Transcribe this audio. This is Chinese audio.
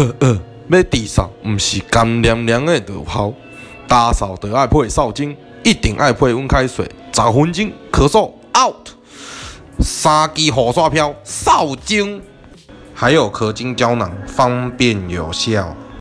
呃呃，要治嗽，毋是干凉凉的就好。打扫得爱配扫精，一定爱配温开水，十分钟咳嗽 out。三支护刷漂扫精，还有咳精胶囊，方便有效。